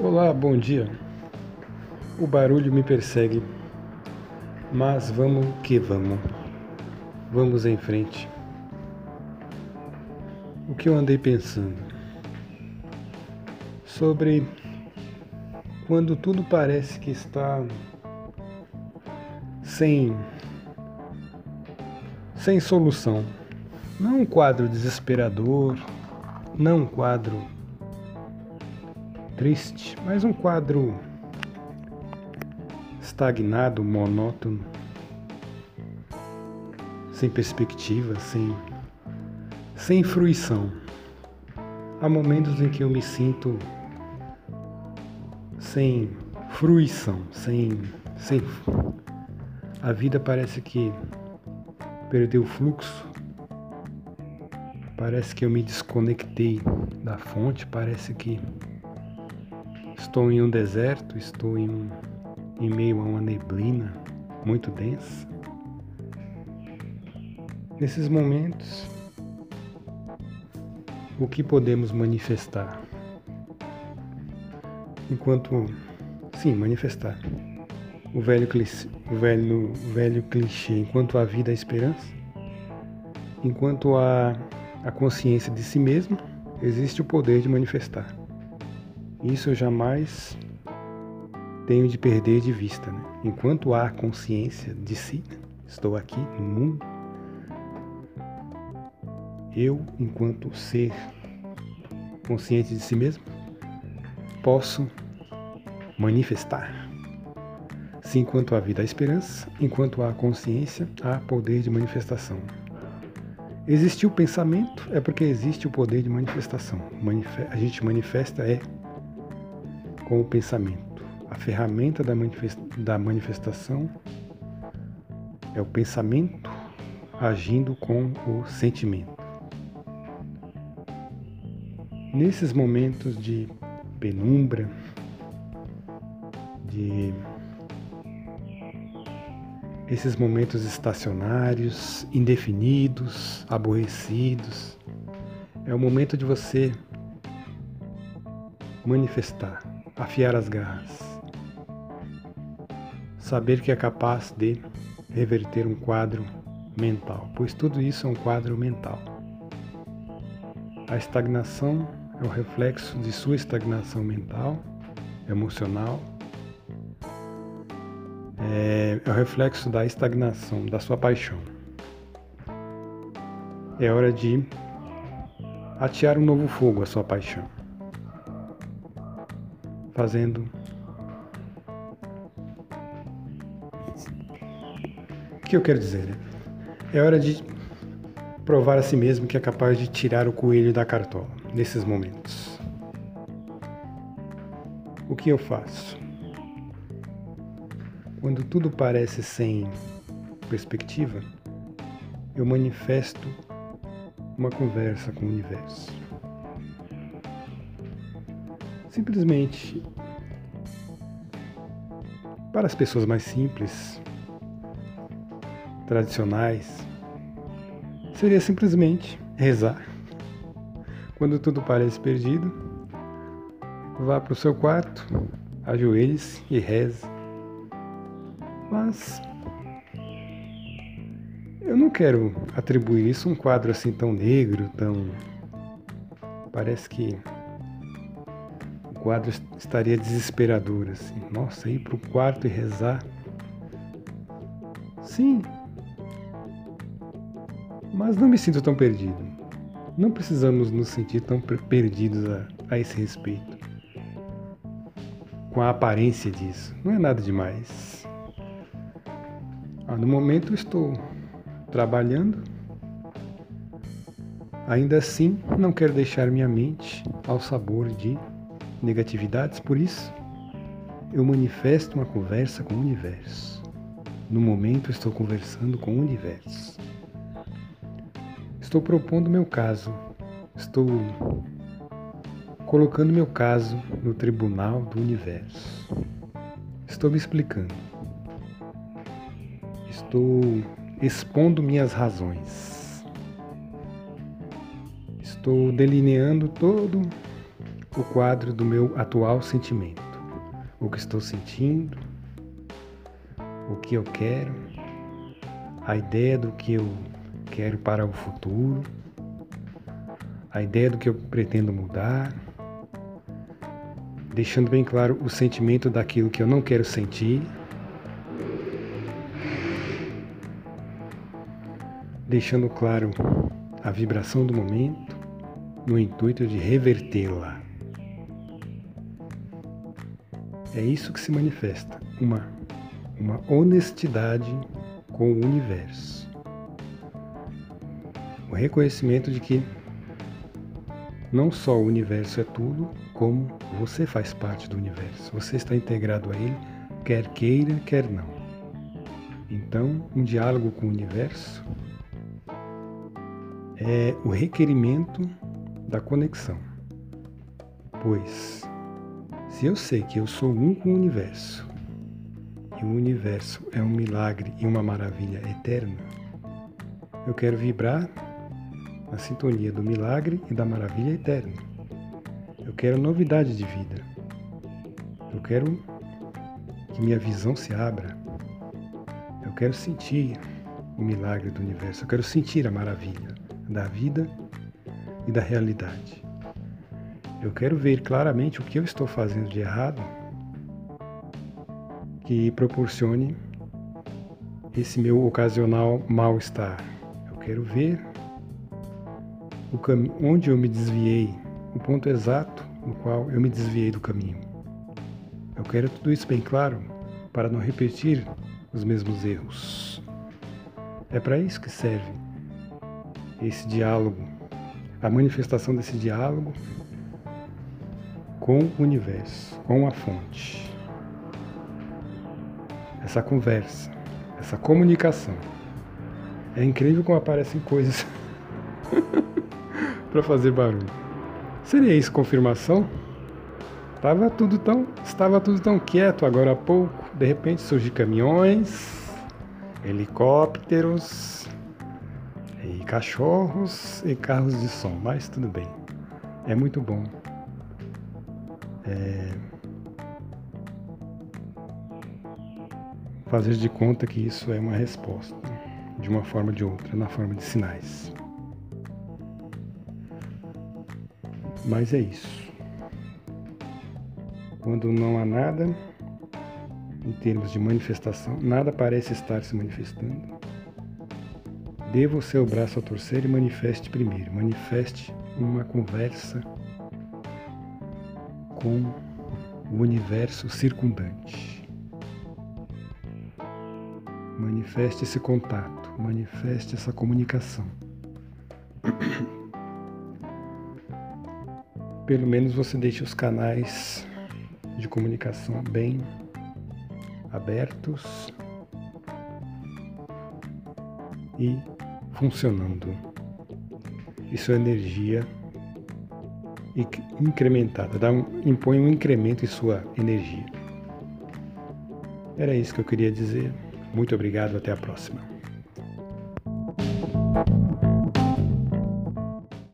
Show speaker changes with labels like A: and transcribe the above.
A: Olá, bom dia. O barulho me persegue, mas vamos que vamos. Vamos em frente. O que eu andei pensando? Sobre quando tudo parece que está sem sem solução. Não um quadro desesperador, não um quadro triste, mas um quadro estagnado, monótono, sem perspectiva, sem, sem fruição. Há momentos em que eu me sinto sem fruição, sem, sem. A vida parece que perdeu o fluxo, parece que eu me desconectei da fonte, parece que Estou em um deserto, estou em, um, em meio a uma neblina muito densa. Nesses momentos, o que podemos manifestar? Enquanto, sim, manifestar. O velho, clichê, o velho, velho clichê, enquanto a vida é esperança, enquanto há a consciência de si mesmo, existe o poder de manifestar. Isso eu jamais tenho de perder de vista. Né? Enquanto há consciência de si, né? estou aqui no mundo, eu, enquanto ser consciente de si mesmo, posso manifestar. Se enquanto há vida há esperança, enquanto há consciência, há poder de manifestação. Existiu pensamento é porque existe o poder de manifestação. a gente manifesta é com o pensamento. A ferramenta da manifestação é o pensamento agindo com o sentimento. Nesses momentos de penumbra, de esses momentos estacionários, indefinidos, aborrecidos, é o momento de você manifestar afiar as garras. Saber que é capaz de reverter um quadro mental, pois tudo isso é um quadro mental. A estagnação é o reflexo de sua estagnação mental, emocional, é, é o reflexo da estagnação, da sua paixão. É hora de atear um novo fogo à sua paixão fazendo. O que eu quero dizer? Né? É hora de provar a si mesmo que é capaz de tirar o coelho da cartola nesses momentos. O que eu faço? Quando tudo parece sem perspectiva, eu manifesto uma conversa com o universo. Simplesmente, para as pessoas mais simples, tradicionais, seria simplesmente rezar. Quando tudo parece perdido, vá para o seu quarto, ajoelhe-se e reze. Mas eu não quero atribuir isso a um quadro assim tão negro, tão. Parece que quadro estaria desesperador, assim. Nossa, ir para o quarto e rezar. Sim. Mas não me sinto tão perdido. Não precisamos nos sentir tão perdidos a, a esse respeito. Com a aparência disso. Não é nada demais. Ah, no momento estou trabalhando. Ainda assim, não quero deixar minha mente ao sabor de negatividades, por isso eu manifesto uma conversa com o universo. No momento estou conversando com o universo. Estou propondo meu caso. Estou colocando meu caso no tribunal do universo. Estou me explicando. Estou expondo minhas razões. Estou delineando todo o quadro do meu atual sentimento. O que estou sentindo, o que eu quero, a ideia do que eu quero para o futuro, a ideia do que eu pretendo mudar, deixando bem claro o sentimento daquilo que eu não quero sentir, deixando claro a vibração do momento no intuito de revertê-la. É isso que se manifesta, uma, uma honestidade com o universo. O reconhecimento de que não só o universo é tudo, como você faz parte do universo. Você está integrado a ele, quer queira, quer não. Então, um diálogo com o universo é o requerimento da conexão. Pois, se eu sei que eu sou um com o universo, e o universo é um milagre e uma maravilha eterna, eu quero vibrar na sintonia do milagre e da maravilha eterna. Eu quero novidade de vida. Eu quero que minha visão se abra. Eu quero sentir o milagre do universo. Eu quero sentir a maravilha da vida e da realidade. Eu quero ver claramente o que eu estou fazendo de errado que proporcione esse meu ocasional mal-estar. Eu quero ver onde eu me desviei, o ponto exato no qual eu me desviei do caminho. Eu quero tudo isso bem claro para não repetir os mesmos erros. É para isso que serve esse diálogo, a manifestação desse diálogo com o universo, com a fonte. Essa conversa, essa comunicação. É incrível como aparecem coisas para fazer barulho. Seria isso confirmação? Tava tudo tão, estava tudo tão quieto agora há pouco. De repente surgem caminhões, helicópteros, e cachorros e carros de som. Mas tudo bem, é muito bom. É... Fazer de conta que isso é uma resposta, de uma forma ou de outra, na forma de sinais. Mas é isso. Quando não há nada, em termos de manifestação, nada parece estar se manifestando. Dê o seu braço a torcer e manifeste primeiro. Manifeste uma conversa com o universo circundante. Manifeste esse contato, manifeste essa comunicação. pelo menos você deixe os canais de comunicação bem abertos e funcionando. Isso é energia incrementada, dá um, impõe um incremento em sua energia. Era isso que eu queria dizer. Muito obrigado, até a próxima.